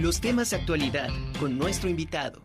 Los temas de actualidad con nuestro invitado.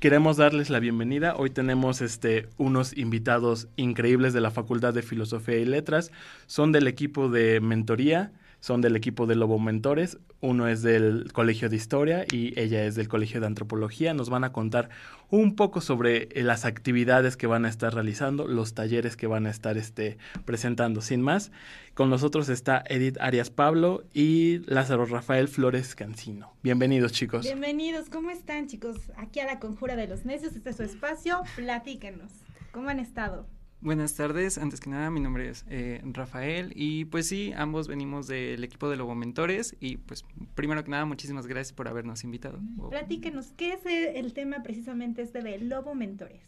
Queremos darles la bienvenida. Hoy tenemos este, unos invitados increíbles de la Facultad de Filosofía y Letras. Son del equipo de mentoría son del equipo de Lobo Mentores, uno es del Colegio de Historia y ella es del Colegio de Antropología. Nos van a contar un poco sobre eh, las actividades que van a estar realizando, los talleres que van a estar este, presentando. Sin más, con nosotros está Edith Arias Pablo y Lázaro Rafael Flores Cancino. Bienvenidos, chicos. Bienvenidos, ¿cómo están, chicos? Aquí a la Conjura de los Necios, este es su espacio, platíquenos. ¿Cómo han estado? Buenas tardes, antes que nada mi nombre es eh, Rafael y pues sí, ambos venimos del equipo de Lobo Mentores y pues primero que nada muchísimas gracias por habernos invitado. Platíquenos, ¿qué es el tema precisamente este de Lobo Mentores?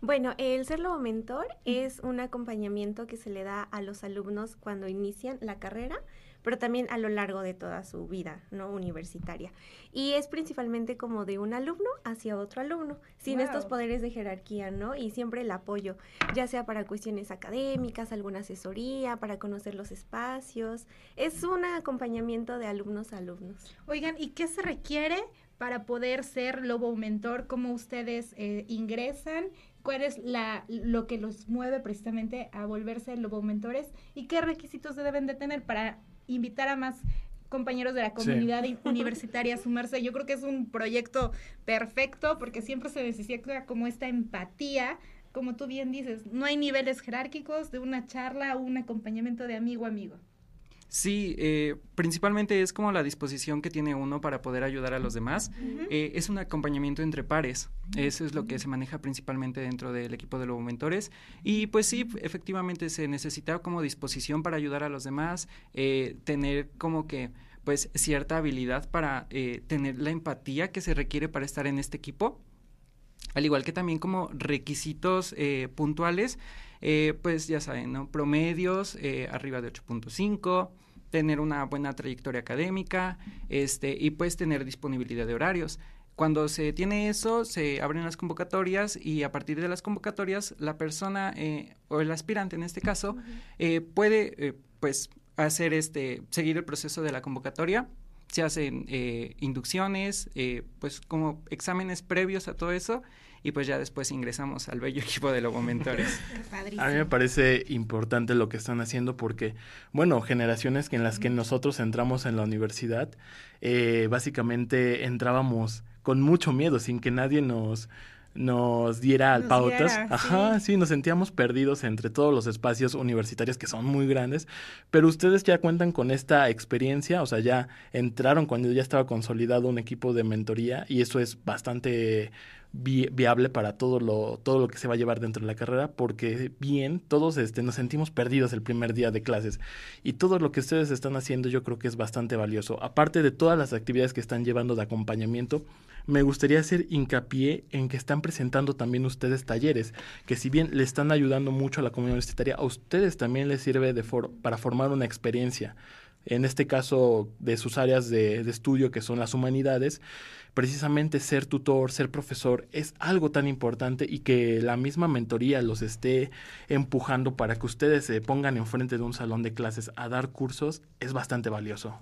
Bueno, el ser lobo mentor es un acompañamiento que se le da a los alumnos cuando inician la carrera pero también a lo largo de toda su vida no universitaria. Y es principalmente como de un alumno hacia otro alumno, sin estos poderes de jerarquía, ¿no? Y siempre el apoyo, ya sea para cuestiones académicas, alguna asesoría, para conocer los espacios. Es un acompañamiento de alumnos a alumnos. Oigan, ¿y qué se requiere para poder ser lobo mentor? ¿Cómo ustedes eh, ingresan? cuál es la, lo que los mueve precisamente a volverse lobo mentores y qué requisitos deben de tener para invitar a más compañeros de la comunidad universitaria a sumarse. Yo creo que es un proyecto perfecto porque siempre se necesita como esta empatía, como tú bien dices, no hay niveles jerárquicos de una charla o un acompañamiento de amigo a amigo. Sí, eh, principalmente es como la disposición que tiene uno para poder ayudar a los demás. Eh, es un acompañamiento entre pares. Eso es lo que se maneja principalmente dentro del equipo de Lobo Mentores. Y pues sí, efectivamente se necesita como disposición para ayudar a los demás, eh, tener como que pues cierta habilidad para tener la empatía que se requiere para estar en este equipo. Al igual que también como requisitos puntuales, pues ya saben, ¿no? Promedios arriba de 8.5, tener una buena trayectoria académica este, y pues tener disponibilidad de horarios. Cuando se tiene eso, se abren las convocatorias y a partir de las convocatorias, la persona eh, o el aspirante en este caso eh, puede eh, pues hacer este, seguir el proceso de la convocatoria. Se hacen inducciones, pues como exámenes previos a todo eso y pues ya después ingresamos al bello equipo de Lobo Mentores. a mí me parece importante lo que están haciendo porque, bueno, generaciones que en las que nosotros entramos en la universidad, eh, básicamente entrábamos con mucho miedo, sin que nadie nos nos diera al pautas. Ajá, sí. nos sentíamos perdidos entre todos los espacios universitarios que son muy grandes, pero ustedes ya cuentan con esta experiencia, o sea, ya entraron cuando ya estaba consolidado un equipo de mentoría y eso es bastante viable para todo lo, todo lo que se va a llevar dentro de la carrera, porque bien, todos este, nos sentimos perdidos el primer día de clases y todo lo que ustedes están haciendo yo creo que es bastante valioso. Aparte de todas las actividades que están llevando de acompañamiento, me gustaría hacer hincapié en que están presentando también ustedes talleres, que si bien le están ayudando mucho a la comunidad universitaria, a ustedes también les sirve de para formar una experiencia en este caso de sus áreas de, estudio que son las humanidades, precisamente ser tutor, ser profesor es algo tan importante y que la misma mentoría los esté empujando para que ustedes se pongan enfrente de un salón de clases a dar cursos es bastante valioso.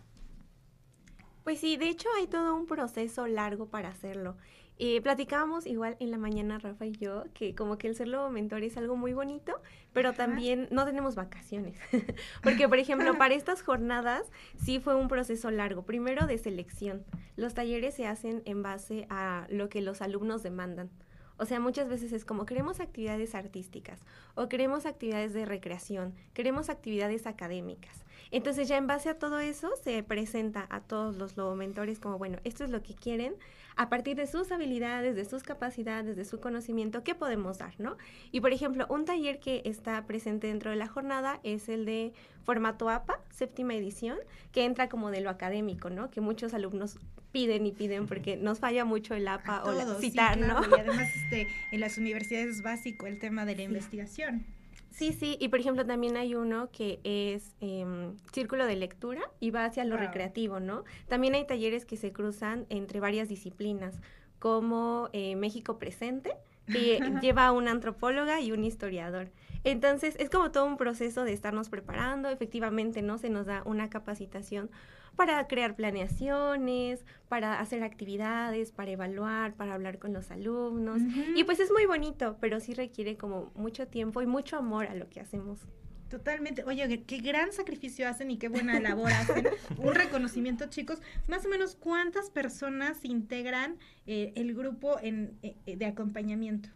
Pues sí, de hecho hay todo un proceso largo para hacerlo. Eh, platicábamos igual en la mañana, Rafa y yo, que como que el ser lobo mentor es algo muy bonito, pero también no tenemos vacaciones. Porque, por ejemplo, para estas jornadas sí fue un proceso largo. Primero de selección. Los talleres se hacen en base a lo que los alumnos demandan. O sea, muchas veces es como queremos actividades artísticas o queremos actividades de recreación, queremos actividades académicas. Entonces ya en base a todo eso se presenta a todos los lobomentores como, bueno, esto es lo que quieren, a partir de sus habilidades, de sus capacidades, de su conocimiento, ¿qué podemos dar, no? Y por ejemplo, un taller que está presente dentro de la jornada es el de formato APA, séptima edición, que entra como de lo académico, ¿no? Que muchos alumnos piden y piden porque nos falla mucho el APA o la citar, ¿no? Y además este, en las universidades es básico el tema de la investigación. Sí, sí, y por ejemplo también hay uno que es em, círculo de lectura y va hacia lo recreativo, ¿no? También hay talleres que se cruzan entre varias disciplinas, como eh, México Presente, que lleva una antropóloga y un historiador. Entonces, es como todo un proceso de estarnos preparando, efectivamente, ¿no? Se nos da una capacitación para crear planeaciones, para hacer actividades, para evaluar, para hablar con los alumnos. Y pues es muy bonito, pero sí requiere como mucho tiempo y mucho amor a lo que hacemos. Totalmente. Oye, qué gran sacrificio hacen y qué buena labor hacen. Un reconocimiento, chicos. Más o menos, ¿cuántas personas integran eh, el grupo en, eh, de acompañamiento?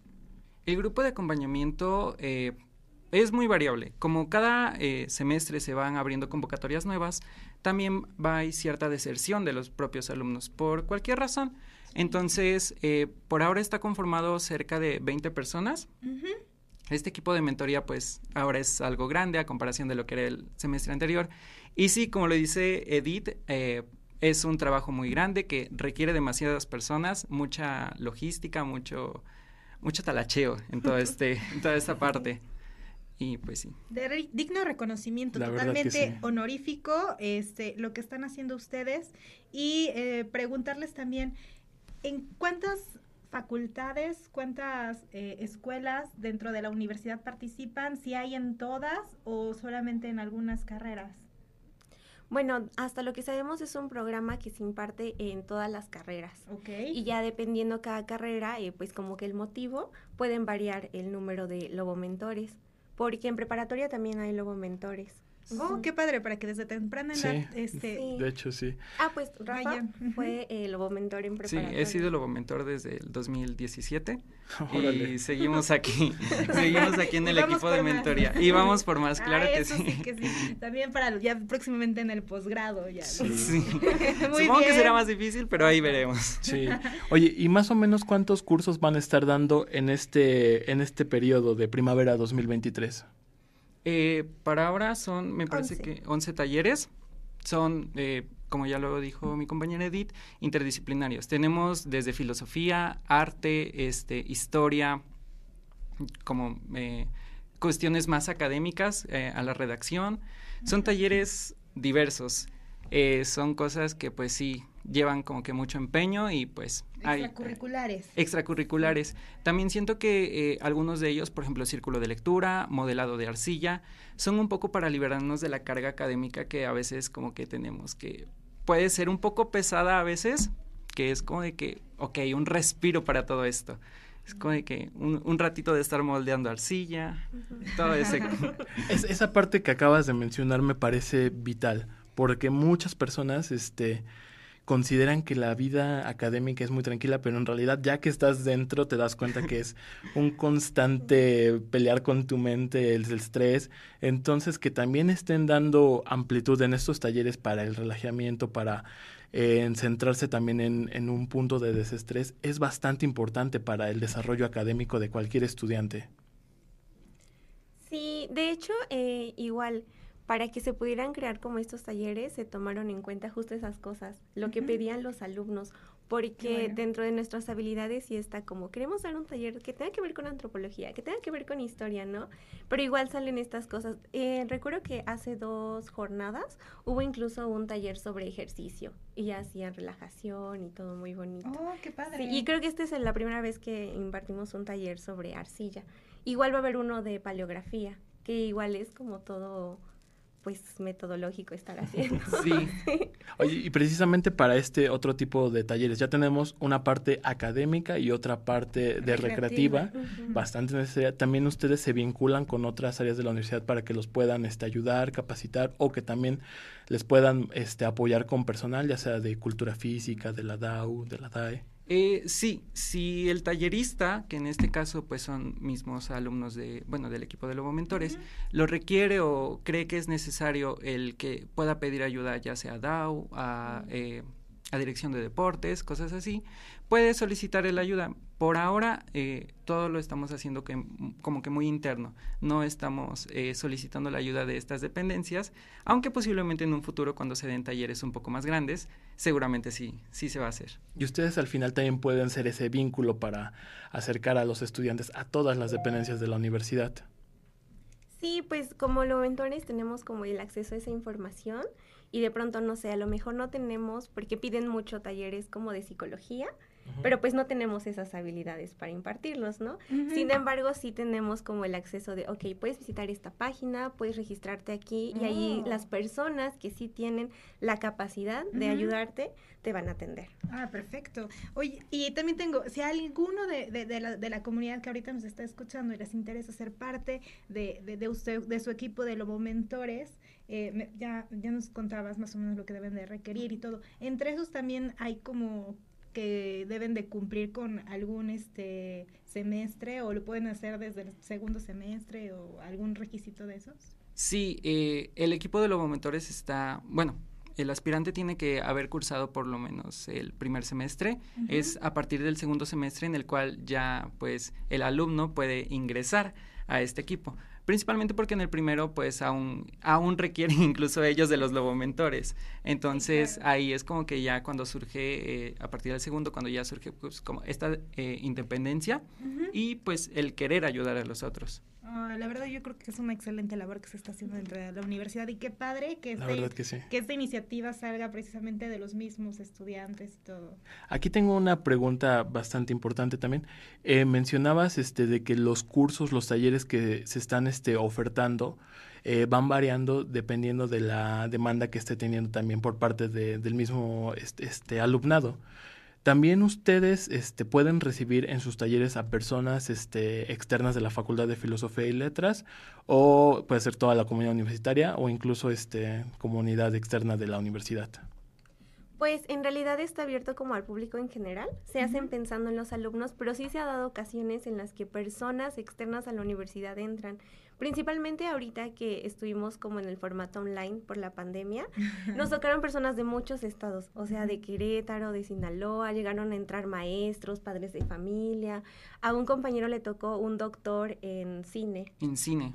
El grupo de acompañamiento eh, es muy variable. Como cada semestre se van abriendo convocatorias nuevas, también va a cierta deserción de los propios alumnos por cualquier razón. Entonces, por ahora está conformado cerca de 20 personas. Este equipo de mentoría pues ahora es algo grande a comparación de lo que era el semestre anterior. Y sí, como lo dice Edith, eh, es un trabajo muy grande que requiere demasiadas personas, mucha logística, mucho, mucho talacheo en, todo este, en toda esta parte. Y pues sí. De digno reconocimiento, totalmente honorífico, este, lo que están haciendo ustedes. Y eh, preguntarles también, ¿en cuántas facultades, cuántas eh, escuelas dentro de la universidad participan, si hay en todas o solamente en algunas carreras. Bueno, hasta lo que sabemos es un programa que se imparte en todas las carreras. Y ya dependiendo cada carrera, eh, pues como que el motivo, pueden variar el número de lobomentores. Porque en preparatoria también hay lobomentores. Oh, qué padre, para que desde temprana edad, este... De hecho, sí. Ah, pues Rafa fue el lobo mentor en preparatoria. Sí, he sido lobo mentor desde el 2017 y seguimos aquí, seguimos aquí en el equipo de mentoría. Y vamos por más, claro ah, que, sí. que, sí. También para ya próximamente en el posgrado ya. Sí. Supongo que será más difícil, pero ahí veremos. Sí. Oye, ¿y más o menos cuántos cursos van a estar dando en este, en este periodo de primavera 2023? Eh, para ahora son, me parece que 11 talleres. Son, eh, como ya lo dijo mi compañera Edith, interdisciplinarios. Tenemos desde filosofía, arte, este, historia, como eh, cuestiones más académicas a la redacción. Son talleres diversos. Son cosas que pues sí llevan como que mucho empeño y pues extracurriculares. extracurriculares. También siento que eh, algunos de ellos, por ejemplo, círculo de lectura, modelado de arcilla, son un poco para liberarnos de la carga académica que a veces como que tenemos que puede ser un poco pesada a veces, que es como de que, ok, un respiro para todo esto. Es como de que un, ratito de estar moldeando arcilla, todo ese... esa parte que acabas de mencionar me parece vital, porque muchas personas, este, consideran que la vida académica es muy tranquila, pero en realidad ya que estás dentro te das cuenta que es un constante pelear con tu mente, el, estrés. Entonces que también estén dando amplitud en estos talleres para el relajamiento, para eh, centrarse también en, en, un punto de desestrés, es bastante importante para el desarrollo académico de cualquier estudiante. Sí, de hecho, eh, igual para que se pudieran crear como estos talleres, se tomaron en cuenta justo esas cosas, lo que pedían los alumnos, porque dentro de nuestras habilidades sí está como, queremos dar un taller que tenga que ver con antropología, que tenga que ver con historia, ¿no? Pero igual salen estas cosas. Eh, recuerdo que hace dos jornadas hubo incluso un taller sobre ejercicio y hacían relajación y todo muy bonito. Oh, qué padre. y creo que esta es la primera vez que impartimos un taller sobre arcilla. Igual va a haber uno de paleografía, que igual es como todo pues metodológico estar haciendo. Sí. Oye, y precisamente para este otro tipo de talleres ya tenemos una parte académica y otra parte de recreativa, bastante necesaria. También ustedes se vinculan con otras áreas de la universidad para que los puedan este, ayudar, capacitar o que también les puedan este, apoyar con personal, ya sea de cultura física, de la DAU, de la DAE. Eh, sí, si el tallerista, que en este caso pues son mismos alumnos de, bueno, del equipo de Lobo Mentores, lo requiere o cree que es necesario el que pueda pedir ayuda ya sea a DAO, a, eh, a Dirección de Deportes, cosas así, puede solicitar la ayuda. Por ahora, eh, todo lo estamos haciendo que, como que muy interno. No estamos eh, solicitando la ayuda de estas dependencias, aunque posiblemente en un futuro, cuando se den talleres un poco más grandes, seguramente sí, sí se va a hacer. Y ustedes al final también pueden ser ese vínculo para acercar a los estudiantes a todas las dependencias de la universidad. Sí, pues como lo mentores tenemos como el acceso a esa información y de pronto, no sé, a lo mejor no tenemos, porque piden mucho talleres como de psicología, pero pues no tenemos esas habilidades para impartirlos, ¿no? Sin embargo, sí tenemos como el acceso de, ok, puedes visitar esta página, puedes registrarte aquí y ahí Oh. las personas que sí tienen la capacidad de ayudarte te van a atender. Ah, perfecto. Oye, y también tengo, si alguno de, de, de la, de la comunidad que ahorita nos está escuchando y les interesa ser parte de, usted, de su equipo de Lobo Mentores, eh, me- ya, ya nos contabas más o menos lo que deben de requerir y todo. Entre esos también hay como que deben de cumplir con algún este semestre o lo pueden hacer desde el segundo semestre o algún requisito de esos. Sí, eh, el equipo de Lobomentores está, bueno, el aspirante tiene que haber cursado por lo menos el primer semestre. Es a partir del segundo semestre en el cual ya, pues, el alumno puede ingresar a este equipo. Principalmente porque en el primero, pues, aún, aún requieren incluso ellos de los lobomentores. Entonces, claro. ahí es como que ya cuando surge, eh, a partir del segundo, cuando ya surge, pues, como esta eh, independencia y, pues, el querer ayudar a los otros. Ah, la verdad yo creo que es una excelente labor que se está haciendo dentro de la universidad y qué padre que este- que sí. que esta iniciativa salga precisamente de los mismos estudiantes y todo. Aquí tengo una pregunta bastante importante también. Eh, mencionabas este de que los cursos, los talleres que se están este ofertando eh, van variando dependiendo de la demanda que esté teniendo también por parte de- del mismo este, este alumnado. También ustedes este, pueden recibir en sus talleres a personas este, externas de la Facultad de Filosofía y Letras o puede ser toda la comunidad universitaria o incluso este, comunidad externa de la universidad. Pues en realidad está abierto como al público en general. Se hacen pensando en los alumnos, pero sí se ha dado ocasiones en las que personas externas a la universidad entran. Principalmente ahorita que estuvimos como en el formato online por la pandemia, nos tocaron personas de muchos estados, o sea, de Querétaro, de Sinaloa, llegaron a entrar maestros, padres de familia. A un compañero le tocó un doctor en cine En cine.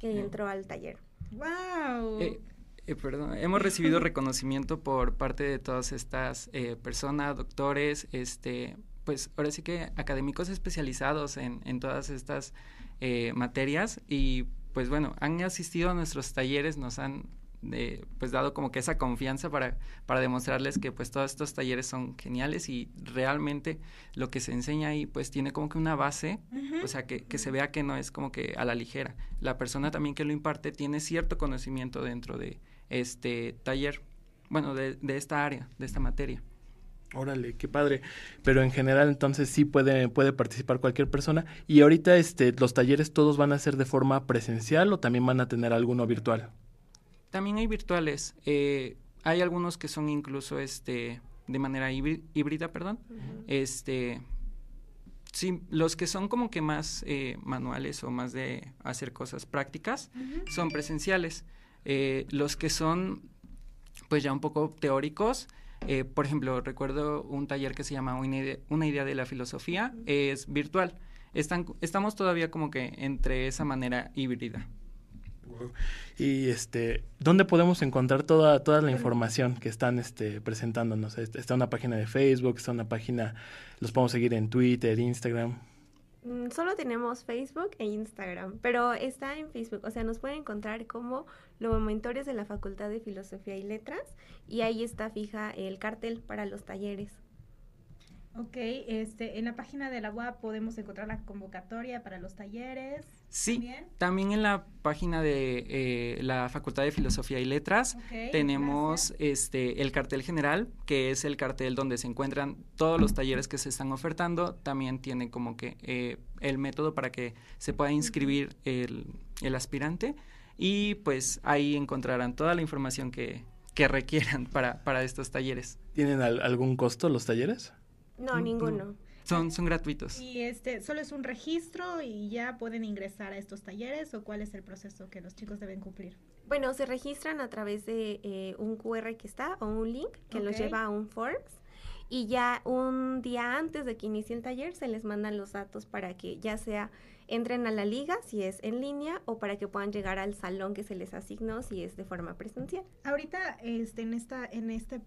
que entró al taller. ¡Wow! Eh, eh, perdón, hemos recibido reconocimiento por parte de todas estas eh, personas, doctores, este, pues ahora sí que académicos especializados en, en todas estas eh, materias y pues bueno, han asistido a nuestros talleres, nos han eh, pues dado como que esa confianza para, para demostrarles que pues todos estos talleres son geniales y realmente lo que se enseña ahí pues tiene como que una base o sea, que, que se vea que no es como que a la ligera. La persona también que lo imparte tiene cierto conocimiento dentro de este taller, bueno, de, de esta área, de esta materia. Órale, qué padre. Pero en general entonces sí puede, puede participar cualquier persona. Y ahorita este, los talleres todos van a ser de forma presencial o también van a tener alguno virtual. También hay virtuales. eh, hay algunos que son incluso este de manera híbri- híbrida, perdón. Este sí, los que son como que más eh, manuales o más de hacer cosas prácticas son presenciales. Eh, los que son pues ya un poco teóricos, eh, por ejemplo, recuerdo un taller que se llama Una idea, una idea de la filosofía, es virtual. Están, estamos todavía como que entre esa manera híbrida. Y este, ¿dónde podemos encontrar toda, toda la información que están este, presentándonos? Está una página de Facebook, está una página, los podemos seguir en Twitter, Instagram. Mm, Solo tenemos Facebook e Instagram, pero está en Facebook, o sea, nos pueden encontrar como los mentores de la Facultad de Filosofía y Letras y ahí está fija el cartel para los talleres. Ok, este, en la página de la UAP podemos encontrar la convocatoria para los talleres. Sí, También. también en la página de eh, la Facultad de Filosofía y Letras tenemos gracias. este el cartel general, que es el cartel donde se encuentran todos los talleres que se están ofertando. También tiene como que eh, el método para que se pueda inscribir el, el aspirante y pues ahí encontrarán toda la información que, que requieran para, para estos talleres. ¿Tienen al- algún costo los talleres? No, ninguno. Son, son gratuitos. Y este, solo es un registro y ya pueden ingresar a estos talleres o cuál es el proceso que los chicos deben cumplir. Bueno, se registran a través de eh, un QR que está o un link que los lleva a un Forms y ya un día antes de que inicie el taller se les mandan los datos para que ya sea entren a la liga si es en línea o para que puedan llegar al salón que se les asignó si es de forma presencial. Ahorita, este, en esta, en este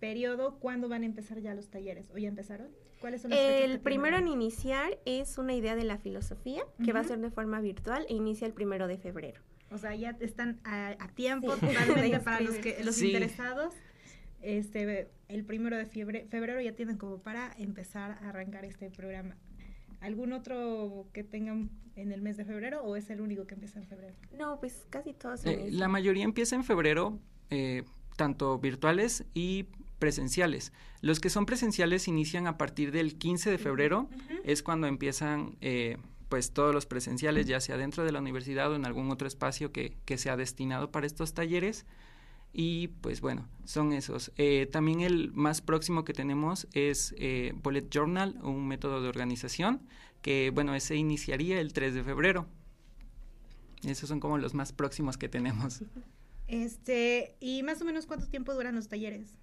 periodo, ¿cuándo van a empezar ya los talleres? ¿O ya empezaron? ¿Cuáles son las El primero en iniciar es una idea de la filosofía que va a ser de forma virtual e inicia el primero de febrero. O sea, ya están a, a tiempo Sí. totalmente De para los que los Sí. interesados. Este el primero de febrero, febrero ya tienen como para empezar a arrancar este programa. ¿Algún otro que tengan en el mes de febrero o es el único que empieza en febrero? No, pues casi todos. Eh, la mayoría empieza en febrero, eh, tanto virtuales y presenciales. Los que son presenciales inician a partir del 15 de febrero, es cuando empiezan eh, pues todos los presenciales, ya sea dentro de la universidad o en algún otro espacio que, que sea destinado para estos talleres. Y pues bueno, son esos. Eh, también el más próximo que tenemos es eh, Bullet Journal, un método de organización, que bueno, ese iniciaría el 3 de febrero. Esos son como los más próximos que tenemos. Este, ¿y más o menos cuánto tiempo duran los talleres?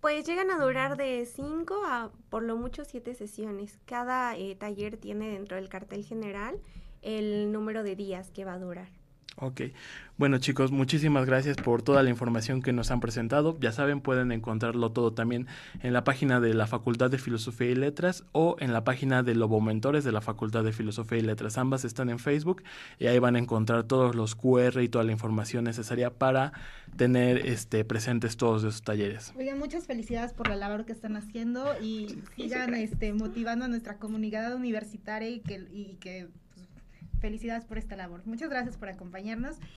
Pues llegan a durar de 5 a por lo mucho 7 sesiones. Cada eh, taller tiene dentro del cartel general el número de días que va a durar. Ok. Bueno chicos, muchísimas gracias por toda la información que nos han presentado. Ya saben, pueden encontrarlo todo también en la página de la Facultad de Filosofía y Letras o en la página de Lobo Mentores de la Facultad de Filosofía y Letras. Ambas están en Facebook y ahí van a encontrar todos los QR y toda la información necesaria para tener este presentes todos esos talleres. Oigan, muchas felicidades por la labor que están haciendo y sigan este motivando a nuestra comunidad universitaria y que, y que Felicidades por esta labor. Muchas gracias por acompañarnos.